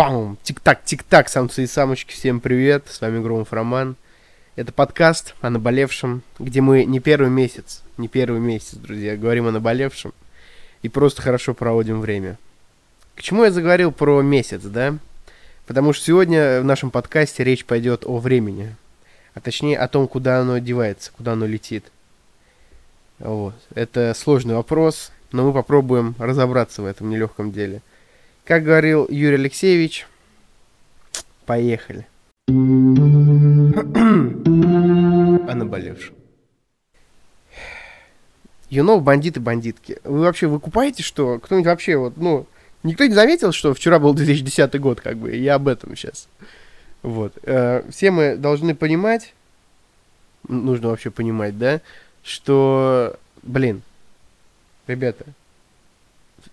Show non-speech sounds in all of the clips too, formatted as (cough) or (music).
Пам! Тик-так, тик-так, самцы и самочки, всем привет, с вами Громов Роман. Это подкаст о наболевшем, где мы не первый месяц, не первый месяц, друзья, говорим о наболевшем и просто хорошо проводим время. К чему я заговорил про месяц, да? Потому что сегодня в нашем подкасте речь пойдет о времени, а точнее о том, куда оно одевается, куда оно летит. Вот. Это сложный вопрос, но мы попробуем разобраться в этом нелегком деле. Как говорил Юрий Алексеевич, поехали. О наболевшем. Юнов, бандиты, бандитки. Вы вообще выкупаете, что кто-нибудь вообще вот, ну, никто не заметил, что вчера был (laughs) 2010 год, как бы, я об этом сейчас. Вот. Э, все мы должны понимать, нужно вообще понимать, да, что, блин, ребята,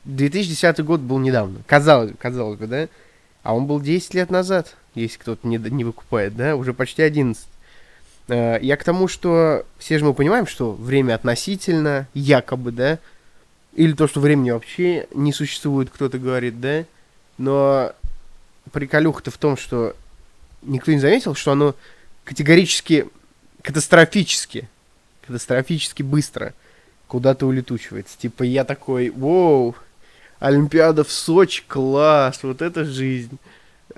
2010 год был недавно, казалось, казалось бы, да? А он был 10 лет назад, если кто-то не, не выкупает, да? Уже почти 11. Э, я к тому, что все же мы понимаем, что время относительно, якобы, да? Или то, что времени вообще не существует, кто-то говорит, да? Но приколюха-то в том, что никто не заметил, что оно категорически, катастрофически, катастрофически быстро куда-то улетучивается. Типа я такой, воу, Олимпиада в Сочи, класс, вот это жизнь.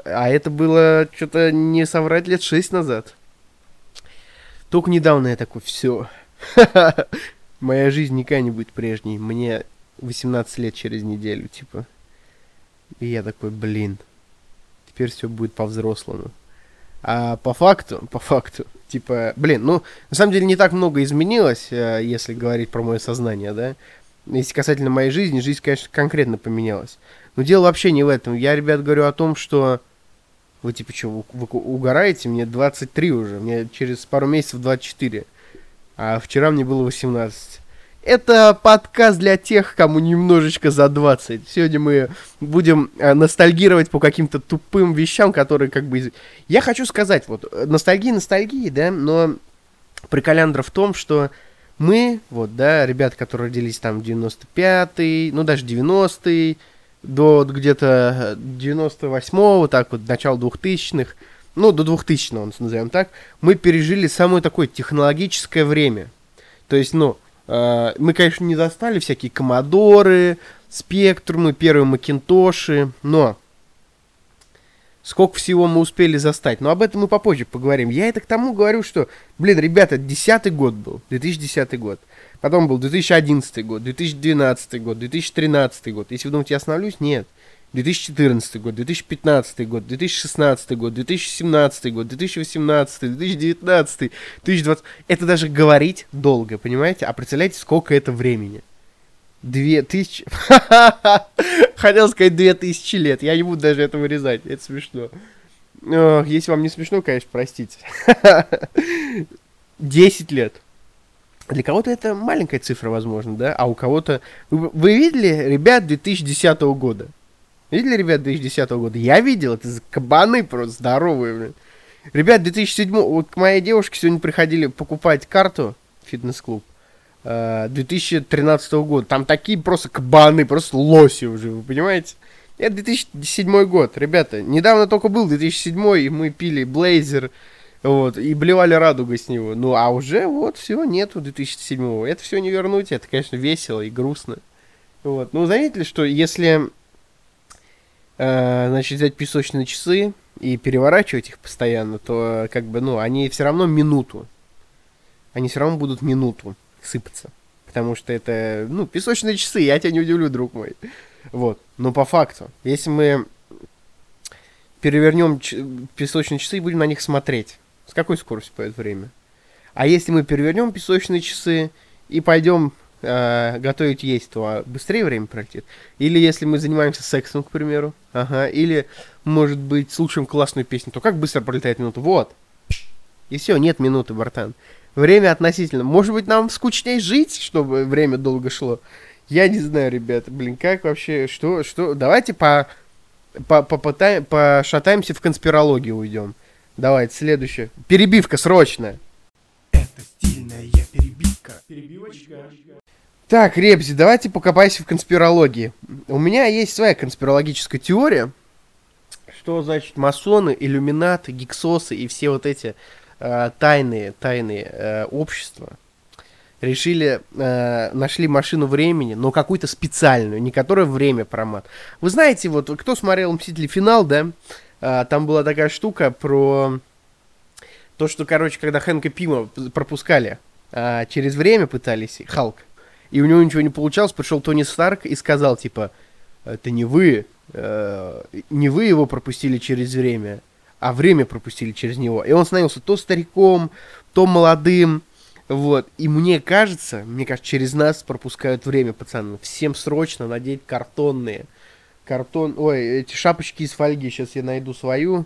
А это было, что-то не соврать, лет шесть назад. Только недавно я такой, все. (laughs) Моя жизнь никогда не будет прежней. Мне 18 лет через неделю, типа. И я такой, блин, теперь все будет по-взрослому. А по факту, (laughs) по факту, типа, блин, ну, на самом деле не так много изменилось, э, если говорить про мое сознание, да. Если касательно моей жизни, жизнь, конечно, конкретно поменялась. Но дело вообще не в этом. Я, ребят, говорю о том, что вы типа что, вы, угораете? Мне 23 уже, мне через пару месяцев 24. А вчера мне было 18. Это подкаст для тех, кому немножечко за 20. Сегодня мы будем э, ностальгировать по каким-то тупым вещам, которые как бы... Я хочу сказать, вот, э, ностальгия ностальгии, да, но приколяндра в том, что мы, вот, да, ребята, которые родились там в 95-й, ну, даже 90-й, до где-то 98-го, так вот, начала 2000-х, ну, до 2000-го, назовем так, мы пережили самое такое технологическое время. То есть, ну, э, мы, конечно, не застали всякие комодоры, спектрумы, первые макинтоши, но сколько всего мы успели застать. Но об этом мы попозже поговорим. Я это к тому говорю, что, блин, ребята, 10 год был, 2010 год. Потом был 2011 год, 2012 год, 2013 год. Если вы думаете, я остановлюсь, нет. 2014 год, 2015 год, 2016 год, 2017 год, 2018, 2019, 2020. Это даже говорить долго, понимаете? А представляете, сколько это времени? Две тысячи... (laughs) Хотел сказать две тысячи лет. Я не буду даже это вырезать. Это смешно. Если вам не смешно, конечно, простите. (laughs) Десять лет. Для кого-то это маленькая цифра, возможно, да? А у кого-то... Вы, вы видели ребят 2010 года? Видели ребят 2010 года? Я видел. Это кабаны просто здоровые, блин. Ребят, 2007... Вот к моей девушке сегодня приходили покупать карту фитнес-клуб. 2013 э, года. Там такие просто кабаны, просто лоси уже, вы понимаете? Это 2007 год, ребята. Недавно только был 2007, и мы пили Блейзер, вот, и блевали радугой с него. Ну, а уже вот все, нету 2007 Это все не вернуть, это, конечно, весело и грустно. Вот. Ну, заметили, что если, э, значит, взять песочные часы и переворачивать их постоянно, то, как бы, ну, они все равно минуту. Они все равно будут минуту сыпаться. Потому что это, ну, песочные часы, я тебя не удивлю, друг мой. Вот. Но по факту, если мы перевернем песочные часы и будем на них смотреть, с какой скоростью пойдет время? А если мы перевернем песочные часы и пойдем э, готовить есть, то быстрее время пролетит. Или если мы занимаемся сексом, к примеру, ага, или, может быть, слушаем классную песню, то как быстро пролетает минута? Вот. И все, нет минуты, братан. Время относительно. Может быть, нам скучнее жить, чтобы время долго шло? Я не знаю, ребята. Блин, как вообще, что, что... Давайте по, по, попытаем, пошатаемся в конспирологию уйдем. Давайте, следующее. Перебивка срочная. Это стильная перебивка. Перебивочка. Так, Ребзи, давайте покопайся в конспирологии. У меня есть своя конспирологическая теория, что значит масоны, иллюминаты, гиксосы и все вот эти э, тайные, тайные э, общества решили, э, нашли машину времени, но какую-то специальную, не которая время промат. Вы знаете, вот кто смотрел «Мстители. Финал», да, там была такая штука про то, что, короче, когда Хэнка Пима пропускали, через время пытались, Халк, и у него ничего не получалось, пришел Тони Старк и сказал, типа, это не вы, не вы его пропустили через время, а время пропустили через него. И он становился то стариком, то молодым, вот. И мне кажется, мне кажется, через нас пропускают время, пацаны. Всем срочно надеть картонные. Картон... Ой, эти шапочки из фольги. Сейчас я найду свою.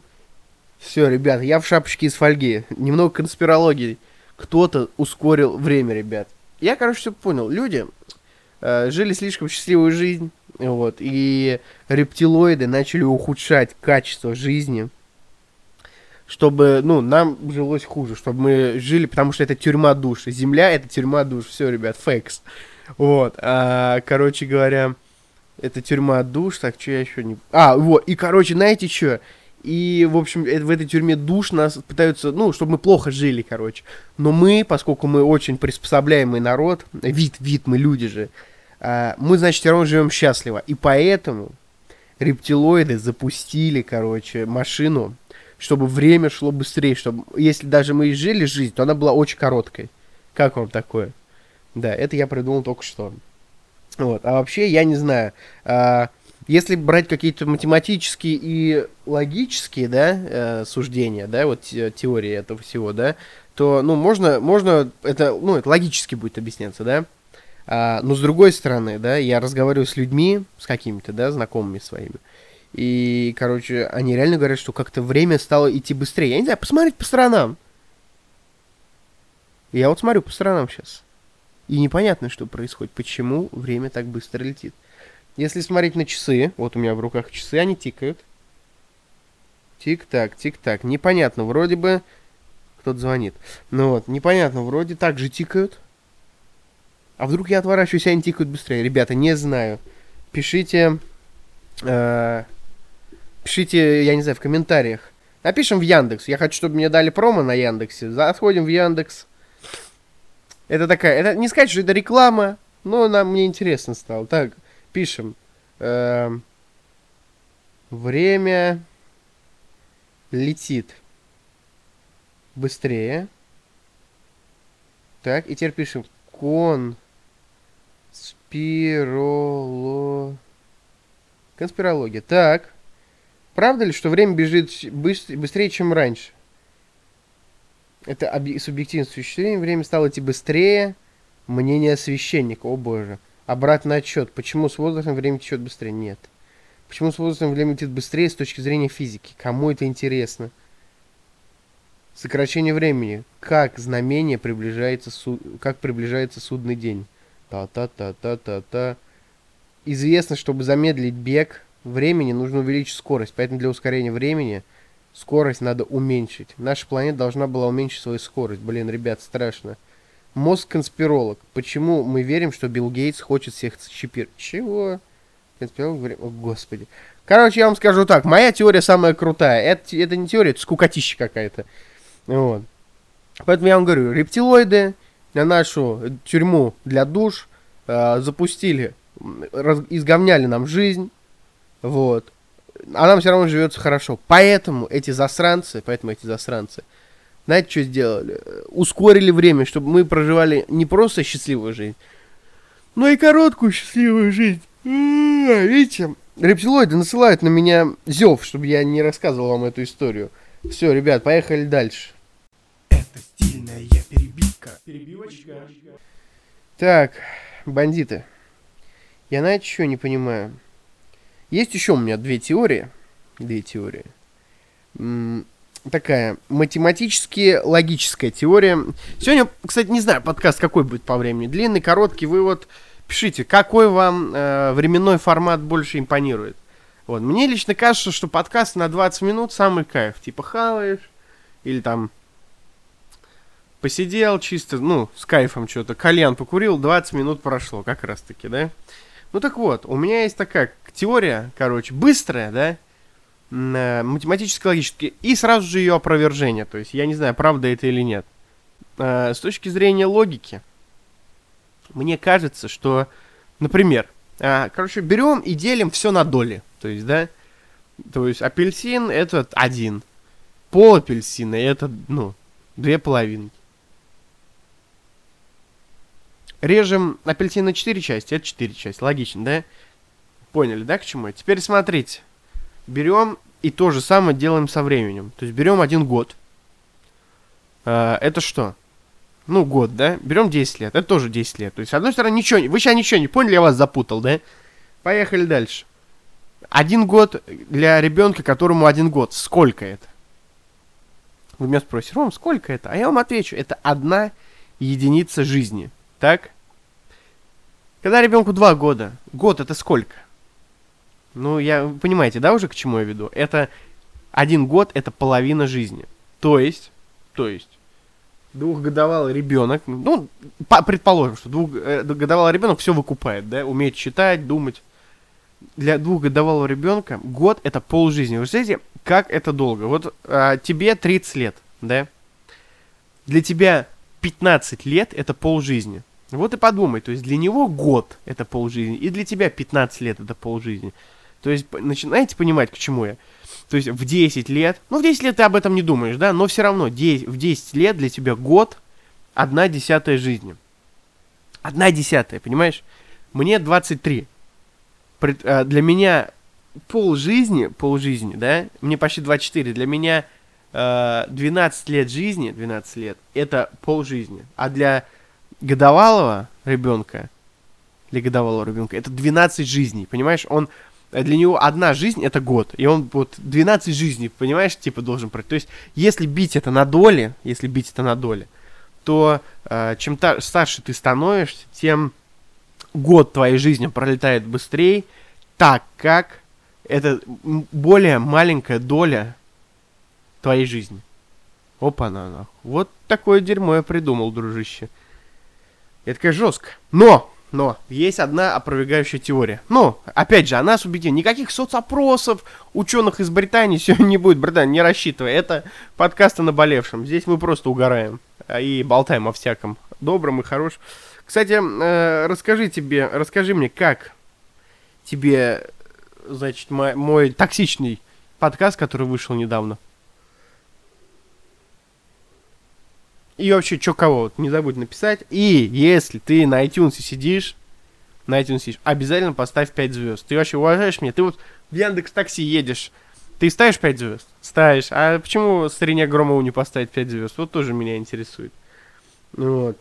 Все, ребят, я в шапочке из фольги. Немного конспирологии. Кто-то ускорил время, ребят. Я, короче, все понял. Люди э, жили слишком счастливую жизнь. Вот. И рептилоиды начали ухудшать качество жизни чтобы, ну, нам жилось хуже, чтобы мы жили, потому что это тюрьма душ. Земля — это тюрьма душ. Все, ребят, фейкс. Вот. А, короче говоря, это тюрьма душ. Так, что я еще не... А, вот. И, короче, знаете что? И, в общем, в этой тюрьме душ нас пытаются, ну, чтобы мы плохо жили, короче. Но мы, поскольку мы очень приспособляемый народ, вид, вид, мы люди же, а, мы, значит, все равно живем счастливо. И поэтому рептилоиды запустили, короче, машину, чтобы время шло быстрее, чтобы, если даже мы и жили жизнь, то она была очень короткой. Как вам такое? Да, это я придумал только что. Вот. А вообще, я не знаю, а, если брать какие-то математические и логические, да, э, суждения, да, вот теории этого всего, да, то, ну, можно, можно, это, ну, это логически будет объясняться, да, а, но с другой стороны, да, я разговариваю с людьми, с какими-то, да, знакомыми своими, и, короче, они реально говорят, что как-то время стало идти быстрее. Я не знаю, посмотреть по сторонам. Я вот смотрю по сторонам сейчас. И непонятно, что происходит. Почему время так быстро летит. Если смотреть на часы, вот у меня в руках часы, они тикают. Тик-так, тик-так. Непонятно, вроде бы кто-то звонит. Ну вот, непонятно, вроде так же тикают. А вдруг я отворачиваюсь, и они тикают быстрее? Ребята, не знаю. Пишите э, Пишите, я не знаю, в комментариях. Напишем в Яндекс. Я хочу, чтобы мне дали промо на Яндексе. Заходим в Яндекс. Это такая... Это не сказать, что это реклама, но нам мне интересно стало. Так, пишем. Э, время летит быстрее. Так, и теперь пишем кон спироло... Конспирология. Так. Правда ли, что время бежит быстрее, чем раньше? Это субъективное впечатление. Время стало идти быстрее. Мнение священника. О боже. Обратный отчет. Почему с возрастом время течет быстрее? Нет. Почему с возрастом время летит быстрее с точки зрения физики? Кому это интересно? Сокращение времени. Как знамение приближается, су... как приближается судный день? Та-та-та-та-та-та. Известно, чтобы замедлить бег, времени нужно увеличить скорость, поэтому для ускорения времени скорость надо уменьшить. Наша планета должна была уменьшить свою скорость. Блин, ребят, страшно. Мозг-конспиролог. Почему мы верим, что Билл Гейтс хочет всех чипировать? Чего? Конспиролог говорит, о господи. Короче, я вам скажу так, моя теория самая крутая. Это, это не теория, это скукотища какая-то. Вот. Поэтому я вам говорю, рептилоиды на нашу тюрьму для душ э, запустили, раз, изговняли нам жизнь, вот. А нам все равно живется хорошо. Поэтому эти засранцы, поэтому эти засранцы, знаете, что сделали? Ускорили время, чтобы мы проживали не просто счастливую жизнь, но и короткую счастливую жизнь. Видите, рептилоиды насылают на меня зев, чтобы я не рассказывал вам эту историю. Все, ребят, поехали дальше. Это стильная перебивка. Перебивочка. Так, бандиты. Я, знаете, что не понимаю? Есть еще у меня две теории. Две теории. Такая математически логическая теория. Сегодня, кстати, не знаю, подкаст какой будет по времени. Длинный, короткий, вы вот пишите, какой вам э, временной формат больше импонирует. Вот. Мне лично кажется, что подкаст на 20 минут самый кайф. Типа хаваешь, или там посидел чисто, ну, с кайфом что-то, кальян покурил, 20 минут прошло, как раз таки, да? Ну так вот, у меня есть такая теория, короче, быстрая, да, э, математически логически, и сразу же ее опровержение. То есть я не знаю, правда это или нет. Э, с точки зрения логики, мне кажется, что, например, э, короче, берем и делим все на доли. То есть, да, то есть апельсин это один, пол апельсина это, ну, две половинки. Режем апельсин на 4 части, это 4 части. Логично, да? Поняли, да, к чему? Теперь смотрите. Берем и то же самое делаем со временем. То есть берем один год. А, это что? Ну, год, да? Берем 10 лет. Это тоже 10 лет. То есть, с одной стороны, ничего не... Вы сейчас ничего не поняли, я вас запутал, да? Поехали дальше. Один год для ребенка, которому один год. Сколько это? Вы меня спросите, Ром, сколько это? А я вам отвечу, это одна единица жизни. Так? Когда ребенку два года, год это сколько? Ну, я, понимаете, да, уже к чему я веду? Это один год, это половина жизни. То есть, то есть, двухгодовалый ребенок, ну, по, предположим, что двухгодовалый э, ребенок все выкупает, да, умеет читать, думать. Для двухгодовалого ребенка год это полжизни. Вы знаете, как это долго? Вот а, тебе 30 лет, да? Для тебя 15 лет это полжизни. Вот и подумай, то есть для него год это полжизни, и для тебя 15 лет это полжизни. То есть начинаете понимать, к чему я? То есть в 10 лет, ну в 10 лет ты об этом не думаешь, да, но все равно 10, в 10 лет для тебя год одна десятая жизни. Одна десятая, понимаешь? Мне 23. Пред, а, для меня пол жизни, пол жизни, да, мне почти 24, для меня э, 12 лет жизни, 12 лет, это пол жизни. А для годовалого ребенка, для годовалого ребенка, это 12 жизней, понимаешь? Он, для него одна жизнь это год, и он вот 12 жизней, понимаешь, типа должен пройти. То есть, если бить это на доли, если бить это на доли, то э, чем та, старше ты становишься, тем год твоей жизни пролетает быстрее, так как это более маленькая доля твоей жизни. Опа-на, нахуй. Вот такое дерьмо я придумал, дружище. Это, конечно, жестко. Но, но, есть одна опровергающая теория. Но, опять же, она субъективна. Никаких соцопросов ученых из Британии сегодня не будет, братан, не рассчитывай. Это подкаст о наболевшем. Здесь мы просто угораем а, и болтаем о всяком добром и хорошем. Кстати, э, расскажи тебе, расскажи мне, как тебе, значит, мой, мой токсичный подкаст, который вышел недавно. И вообще, что кого, вот, не забудь написать. И если ты на iTunes сидишь, на iTunes сидишь, обязательно поставь 5 звезд. Ты вообще уважаешь меня? Ты вот в Яндекс Такси едешь, ты ставишь 5 звезд? Ставишь. А почему Старине Громову не поставить 5 звезд? Вот тоже меня интересует. Вот.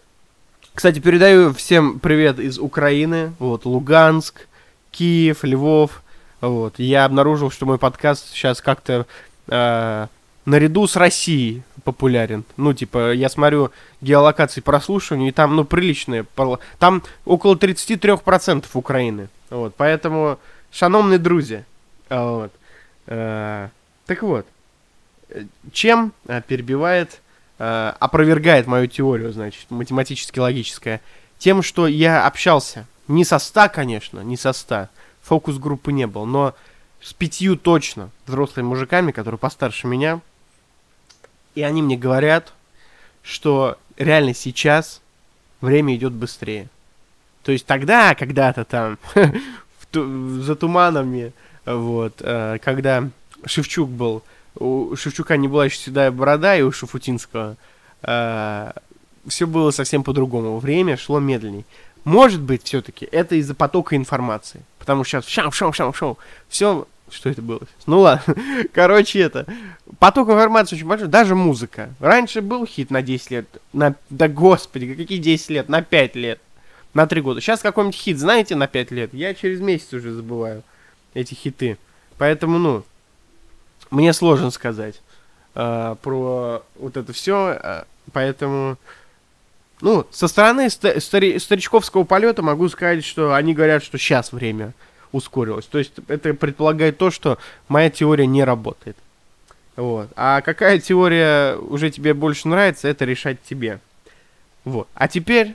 Кстати, передаю всем привет из Украины. Вот, Луганск, Киев, Львов. Вот. Я обнаружил, что мой подкаст сейчас как-то э, наряду с Россией популярен. Ну, типа, я смотрю геолокации прослушивания, и там, ну, приличные. Там около 33% Украины. Вот, поэтому, шановные друзья, вот. Э, так вот, чем э, перебивает, э, опровергает мою теорию, значит, математически логическая, тем, что я общался не со 100, конечно, не со 100, фокус-группы не был, но с пятью точно взрослыми мужиками, которые постарше меня, и они мне говорят, что реально сейчас время идет быстрее. То есть тогда, когда-то там, (laughs) за туманами, вот, э, когда Шевчук был, у Шевчука не была еще седая борода, и у Шафутинского э, все было совсем по-другому. Время шло медленней. Может быть, все-таки это из-за потока информации. Потому что сейчас шау, шау, шау, шау. Все что это было? Ну ладно. (laughs) Короче, это. Поток информации очень большой. Даже музыка. Раньше был хит на 10 лет. На... Да господи, какие 10 лет? На 5 лет. На 3 года. Сейчас какой-нибудь хит, знаете, на 5 лет? Я через месяц уже забываю эти хиты. Поэтому, ну, мне сложно сказать э, про вот это все. Э, поэтому, ну, со стороны стари старичковского полета могу сказать, что они говорят, что сейчас время ускорилось. То есть это предполагает то, что моя теория не работает. Вот. А какая теория уже тебе больше нравится, это решать тебе. Вот. А теперь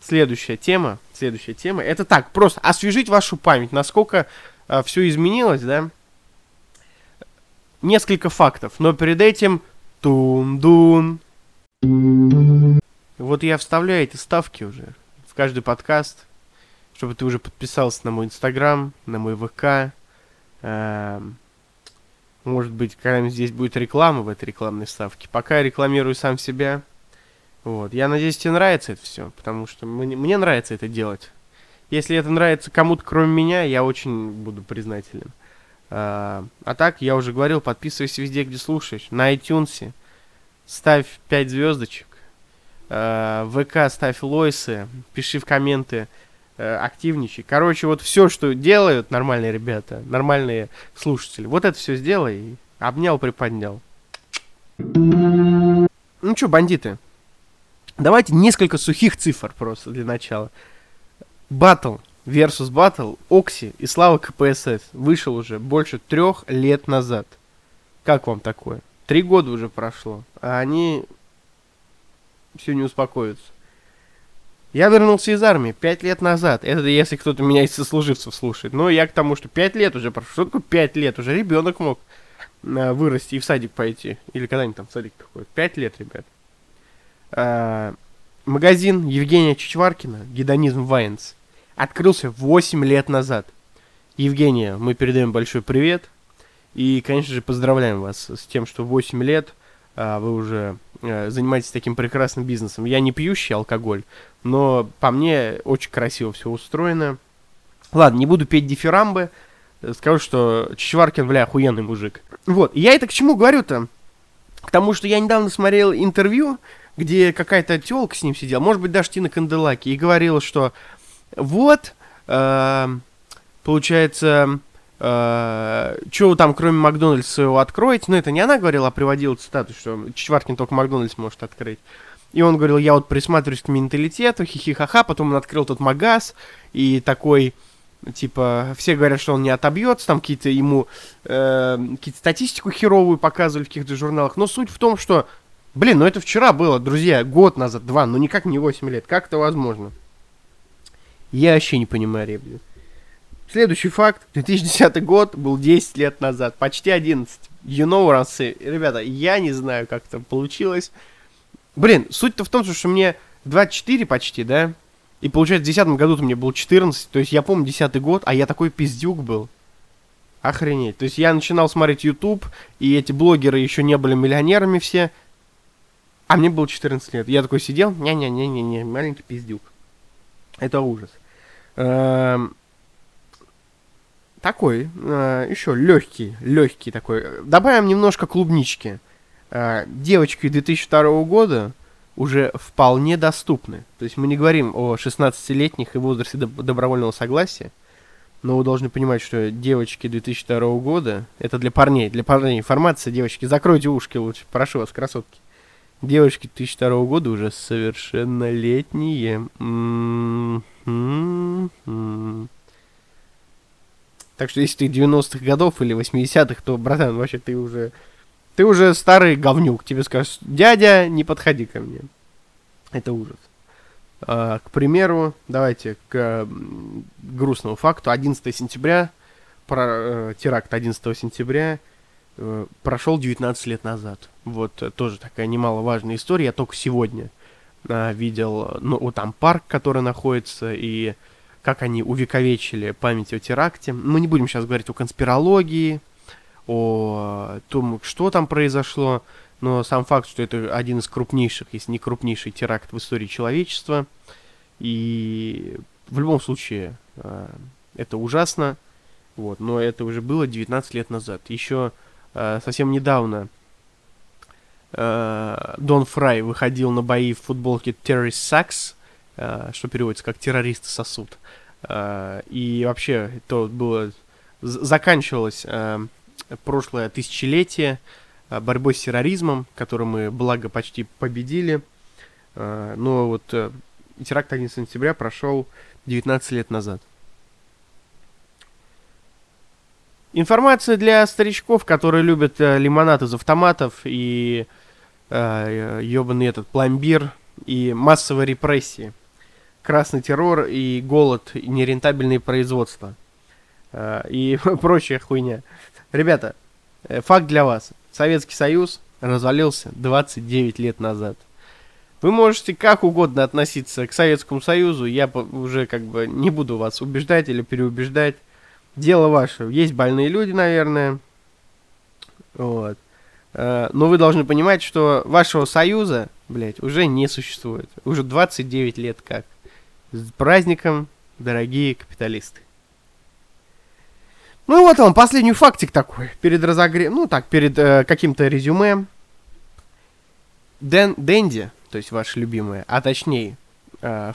следующая тема. Следующая тема. Это так, просто освежить вашу память, насколько а, все изменилось, да. несколько фактов, но перед этим тун-дун. Вот я вставляю эти ставки уже в каждый подкаст, чтобы ты уже подписался на мой инстаграм, на мой ВК. Эм, может быть, когда-нибудь здесь будет реклама в этой рекламной ставке. Пока я рекламирую сам себя. Вот. Я надеюсь, тебе нравится это все, потому что мне, мне нравится это делать. Если это нравится кому-то, кроме меня, я очень буду признателен. А, а так, я уже говорил, подписывайся везде, где слушаешь. На iTunes ставь 5 звездочек. А, в ВК ставь лойсы, пиши в комменты, активничай. Короче, вот все, что делают нормальные ребята, нормальные слушатели, вот это все сделай. Обнял, приподнял. Ну что, бандиты, давайте несколько сухих цифр просто для начала. Батл versus Battle Окси и Слава КПСС вышел уже больше трех лет назад. Как вам такое? Три года уже прошло, а они все не успокоятся. Я вернулся из армии пять лет назад. Это если кто-то меня из сослуживцев слушает. Но я к тому, что пять лет уже прошло. Что такое пять лет? Уже ребенок мог а, вырасти и в садик пойти. Или когда-нибудь там в садик приходит. Пять лет, ребят. А, магазин Евгения Чичваркина, Гедонизм Вайнс, открылся 8 лет назад. Евгения, мы передаем большой привет. И, конечно же, поздравляем вас с тем, что 8 лет вы уже а, занимаетесь таким прекрасным бизнесом. Я не пьющий алкоголь, но по мне очень красиво все устроено. Ладно, не буду петь дифирамбы. Скажу, что Чичваркин, бля, охуенный мужик. Вот, я это к чему говорю-то? К тому, что я недавно смотрел интервью, где какая-то телка с ним сидела, может быть, даже Тина Канделаки, и говорила, что вот, э, получается, э, что вы там кроме Макдональдса своего откроете? Ну, это не она говорила, а приводила цитату, что Чичваркин только Макдональдс может открыть. И он говорил, я вот присматриваюсь к менталитету, хихихаха, потом он открыл тот магаз, и такой, типа, все говорят, что он не отобьется, там какие-то ему, э, какие-то статистику херовую показывали в каких-то журналах, но суть в том, что, блин, ну это вчера было, друзья, год назад, два, ну никак не 8 лет, как это возможно? Я вообще не понимаю ребят. Следующий факт. 2010 год был 10 лет назад. Почти 11. You know, ранцы. Ребята, я не знаю, как это получилось. Блин, суть-то в том, что мне 24 почти, да? И получается, в 2010 году мне было 14. То есть я помню 10 год, а я такой пиздюк был. Охренеть. То есть я начинал смотреть YouTube, и эти блогеры еще не были миллионерами все. А мне было 14 лет. Я такой сидел, не-не-не-не-не, маленький пиздюк. Это ужас. Эм, такой, э, еще легкий, легкий такой. Добавим немножко клубнички. Э, девочки 2002 года уже вполне доступны. То есть мы не говорим о 16-летних и возрасте добровольного согласия, но вы должны понимать, что девочки 2002 года, это для парней, для парней информация, девочки, закройте ушки лучше, прошу вас, красотки. Девочки 2002 года уже совершеннолетние. М-м-м. Так что если ты 90-х годов или 80-х, то, братан, вообще ты уже... Ты уже старый говнюк. Тебе скажут, дядя, не подходи ко мне. Это ужас. А, к примеру, давайте к грустному факту. 11 сентября, про, э, теракт 11 сентября э, прошел 19 лет назад. Вот э, тоже такая немаловажная история. Я только сегодня э, видел, ну, вот там парк, который находится, и как они увековечили память о теракте. Мы не будем сейчас говорить о конспирологии, о том, что там произошло, но сам факт, что это один из крупнейших, если не крупнейший теракт в истории человечества. И в любом случае э, это ужасно, вот, но это уже было 19 лет назад. Еще э, совсем недавно э, Дон Фрай выходил на бои в футболке Sucks, э, что переводится как террористы сосуд. Э, и вообще, это было... Заканчивалось э, прошлое тысячелетие э, борьбой с терроризмом, который мы, благо, почти победили. Э, но вот э, теракт 11 сентября прошел 19 лет назад. Информация для старичков, которые любят э, лимонад из автоматов и э, ебаный этот пломбир и массовые репрессии. Красный террор и голод, и нерентабельные производства. Э, и (laughs) прочая хуйня. Ребята, Э, факт для вас. Советский Союз развалился 29 лет назад. Вы можете как угодно относиться к Советскому Союзу, я уже как бы не буду вас убеждать или переубеждать. Дело ваше. Есть больные люди, наверное. Вот. Э, но вы должны понимать, что вашего союза, блядь, уже не существует. Уже 29 лет как. С праздником, дорогие капиталисты. Ну и вот вам последний фактик такой. Перед разогрев... Ну так, перед э, каким-то резюме. Дэн... Дэнди, то есть ваша любимая, а точнее э,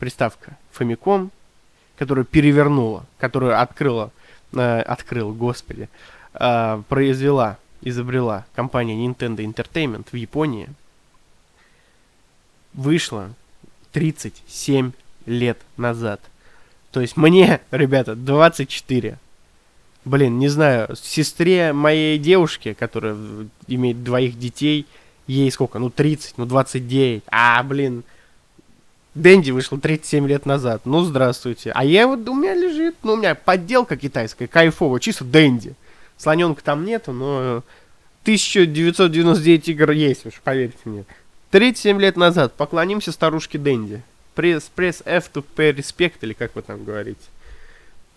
приставка Famicom, которую перевернула, которую открыла, э, открыл, господи, э, произвела, изобрела компания Nintendo Entertainment в Японии, вышла 37 лет назад. То есть мне, ребята, 24. Блин, не знаю, сестре моей девушки, которая имеет двоих детей, ей сколько? Ну, 30, ну, 29. А, блин, Дэнди вышел 37 лет назад. Ну, здравствуйте. А я вот, у меня лежит, ну, у меня подделка китайская, кайфовая, чисто Дэнди. Слоненка там нету, но 1999 игр есть уж, поверьте мне. 37 лет назад поклонимся старушке Дэнди. Пресс, пресс F to pay respect, или как вы там говорите.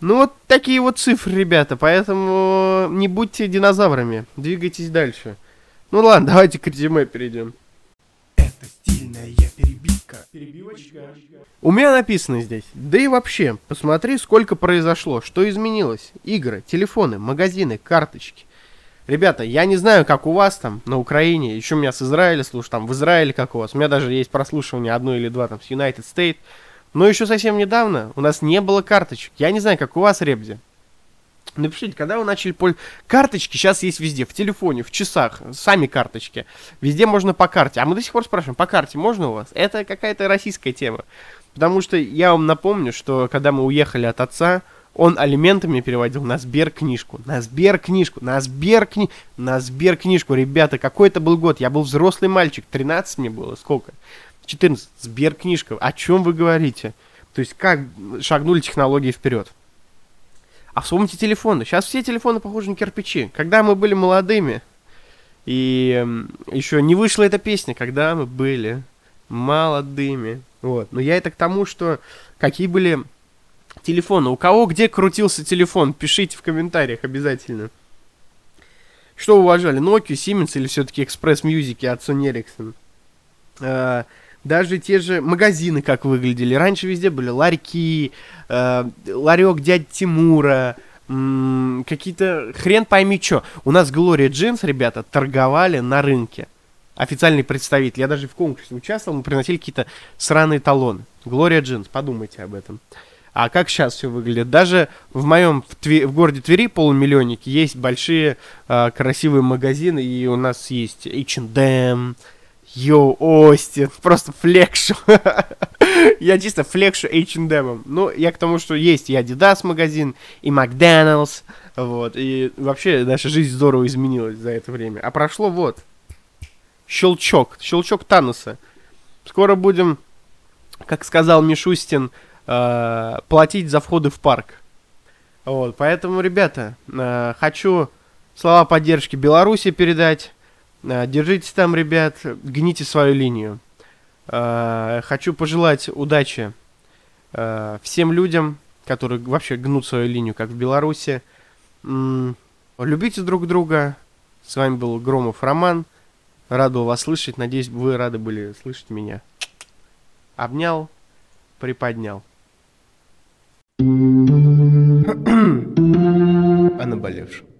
Ну, вот такие вот цифры, ребята, поэтому не будьте динозаврами, двигайтесь дальше. Ну ладно, (laughs) давайте к резюме перейдем. Это стильная перебивка. Перебивочка. У меня написано здесь. Да и вообще, посмотри, сколько произошло, что изменилось. Игры, телефоны, магазины, карточки. Ребята, я не знаю, как у вас там на Украине, еще меня с Израиля слушают, там в Израиле как у вас. У меня даже есть прослушивание одно или два там с United States. Но еще совсем недавно у нас не было карточек. Я не знаю, как у вас, Ребзи. Напишите, когда вы начали пользоваться... Карточки сейчас есть везде, в телефоне, в часах, сами карточки. Везде можно по карте. А мы до сих пор спрашиваем, по карте можно у вас? Это какая-то российская тема. Потому что я вам напомню, что когда мы уехали от отца, он алиментами переводил на Сберкнижку. На Сберкнижку. На Сберкни... На Сберкнижку. Ребята, какой это был год? Я был взрослый мальчик. 13 мне было. Сколько? 14. Сберкнижка. О чем вы говорите? То есть как шагнули технологии вперед? А вспомните телефоны. Сейчас все телефоны похожи на кирпичи. Когда мы были молодыми, и еще не вышла эта песня, когда мы были молодыми. Вот. Но я это к тому, что какие были телефоны. У кого где крутился телефон, пишите в комментариях обязательно. Что уважали, Nokia, Siemens или все-таки Express Music от Sony Ericsson? А, даже те же магазины как выглядели. Раньше везде были ларьки, э, ларек дядь Тимура, какие-то хрен пойми что. У нас Gloria Jeans, ребята, торговали на рынке. Официальный представитель. Я даже в конкурсе участвовал, мы приносили какие-то сраные талоны. Gloria Jeans, подумайте об этом. А как сейчас все выглядит? Даже в моем в, Тви- в городе Твери полумиллионнике есть большие э, красивые магазины, и у нас есть H&M, Йоу, Остин, просто флекшу. (laughs) я чисто флекшу H&M. Ну, я к тому, что есть и Adidas магазин, и Макдоналдс, вот, и вообще наша жизнь здорово изменилась за это время. А прошло вот, щелчок, щелчок Таноса. Скоро будем, как сказал Мишустин, э, платить за входы в парк. Вот, поэтому, ребята, э, хочу слова поддержки Беларуси передать. Э, держитесь там, ребят, гните свою линию. Э, хочу пожелать удачи э, всем людям, которые вообще гнут свою линию, как в Беларуси. Любите друг друга. С вами был Громов Роман. Рад вас слышать. Надеюсь, вы рады были слышать меня. Обнял, приподнял о наболевшем.